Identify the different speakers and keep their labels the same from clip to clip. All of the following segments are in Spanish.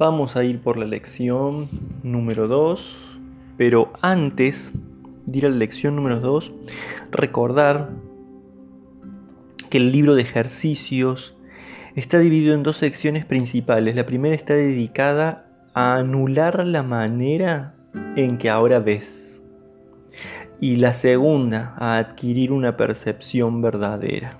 Speaker 1: Vamos a ir por la lección número 2, pero antes de ir a la lección número 2, recordar que el libro de ejercicios está dividido en dos secciones principales. La primera está dedicada a anular la manera en que ahora ves. Y la segunda a adquirir una percepción verdadera.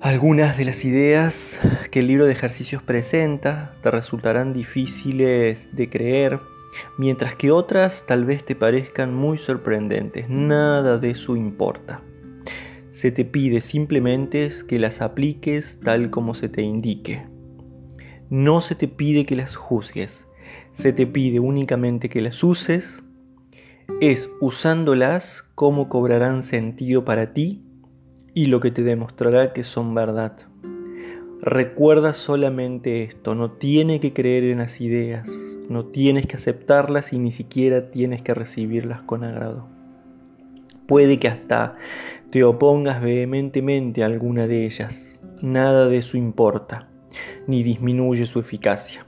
Speaker 1: Algunas de las ideas que el libro de ejercicios presenta te resultarán difíciles de creer, mientras que otras tal vez te parezcan muy sorprendentes. Nada de eso importa. Se te pide simplemente que las apliques tal como se te indique. No se te pide que las juzgues, se te pide únicamente que las uses. Es usándolas como cobrarán sentido para ti y lo que te demostrará que son verdad. Recuerda solamente esto, no tienes que creer en las ideas, no tienes que aceptarlas y ni siquiera tienes que recibirlas con agrado. Puede que hasta te opongas vehementemente a alguna de ellas, nada de eso importa, ni disminuye su eficacia.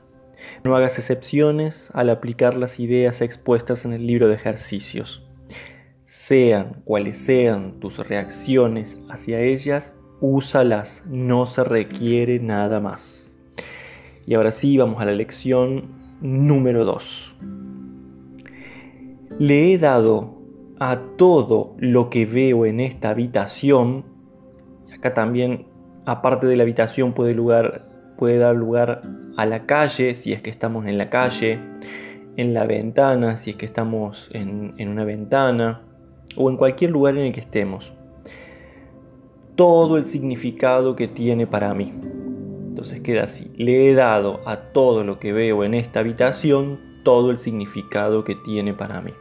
Speaker 1: No hagas excepciones al aplicar las ideas expuestas en el libro de ejercicios sean cuales sean tus reacciones hacia ellas, úsalas, no se requiere nada más. Y ahora sí, vamos a la lección número 2. Le he dado a todo lo que veo en esta habitación, acá también, aparte de la habitación, puede, dar lugar a la calle, si es que estamos en la calle, en la ventana, si es que estamos en, en una ventana, o en cualquier lugar en el que estemos, todo el significado que tiene para mí. Entonces queda así, le he dado a todo lo que veo en esta habitación todo el significado que tiene para mí.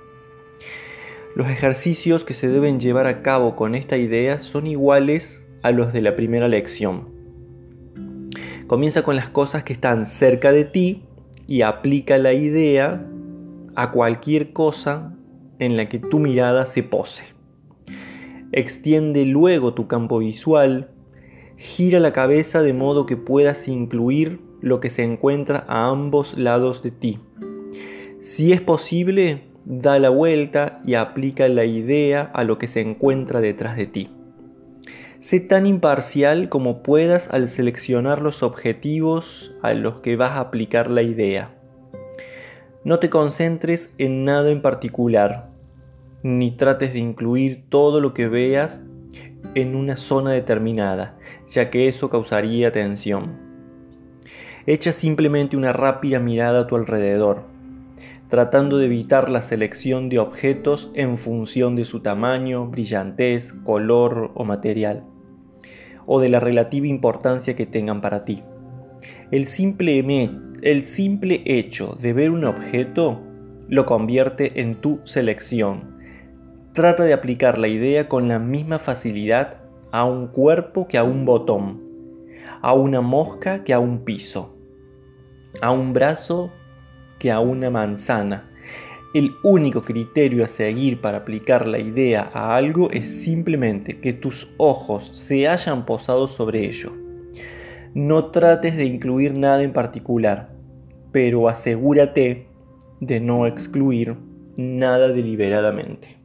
Speaker 1: Los ejercicios que se deben llevar a cabo con esta idea son iguales a los de la primera lección. Comienza con las cosas que están cerca de ti y aplica la idea a cualquier cosa en la que tu mirada se pose. Extiende luego tu campo visual, gira la cabeza de modo que puedas incluir lo que se encuentra a ambos lados de ti. Si es posible, da la vuelta y aplica la idea a lo que se encuentra detrás de ti. Sé tan imparcial como puedas al seleccionar los objetivos a los que vas a aplicar la idea. No te concentres en nada en particular, ni trates de incluir todo lo que veas en una zona determinada, ya que eso causaría tensión. Echa simplemente una rápida mirada a tu alrededor, tratando de evitar la selección de objetos en función de su tamaño, brillantez, color o material, o de la relativa importancia que tengan para ti. El simple, el simple hecho de ver un objeto lo convierte en tu selección. Trata de aplicar la idea con la misma facilidad a un cuerpo que a un botón, a una mosca que a un piso, a un brazo que a una manzana. El único criterio a seguir para aplicar la idea a algo es simplemente que tus ojos se hayan posado sobre ello. No trates de incluir nada en particular, pero asegúrate de no excluir nada deliberadamente.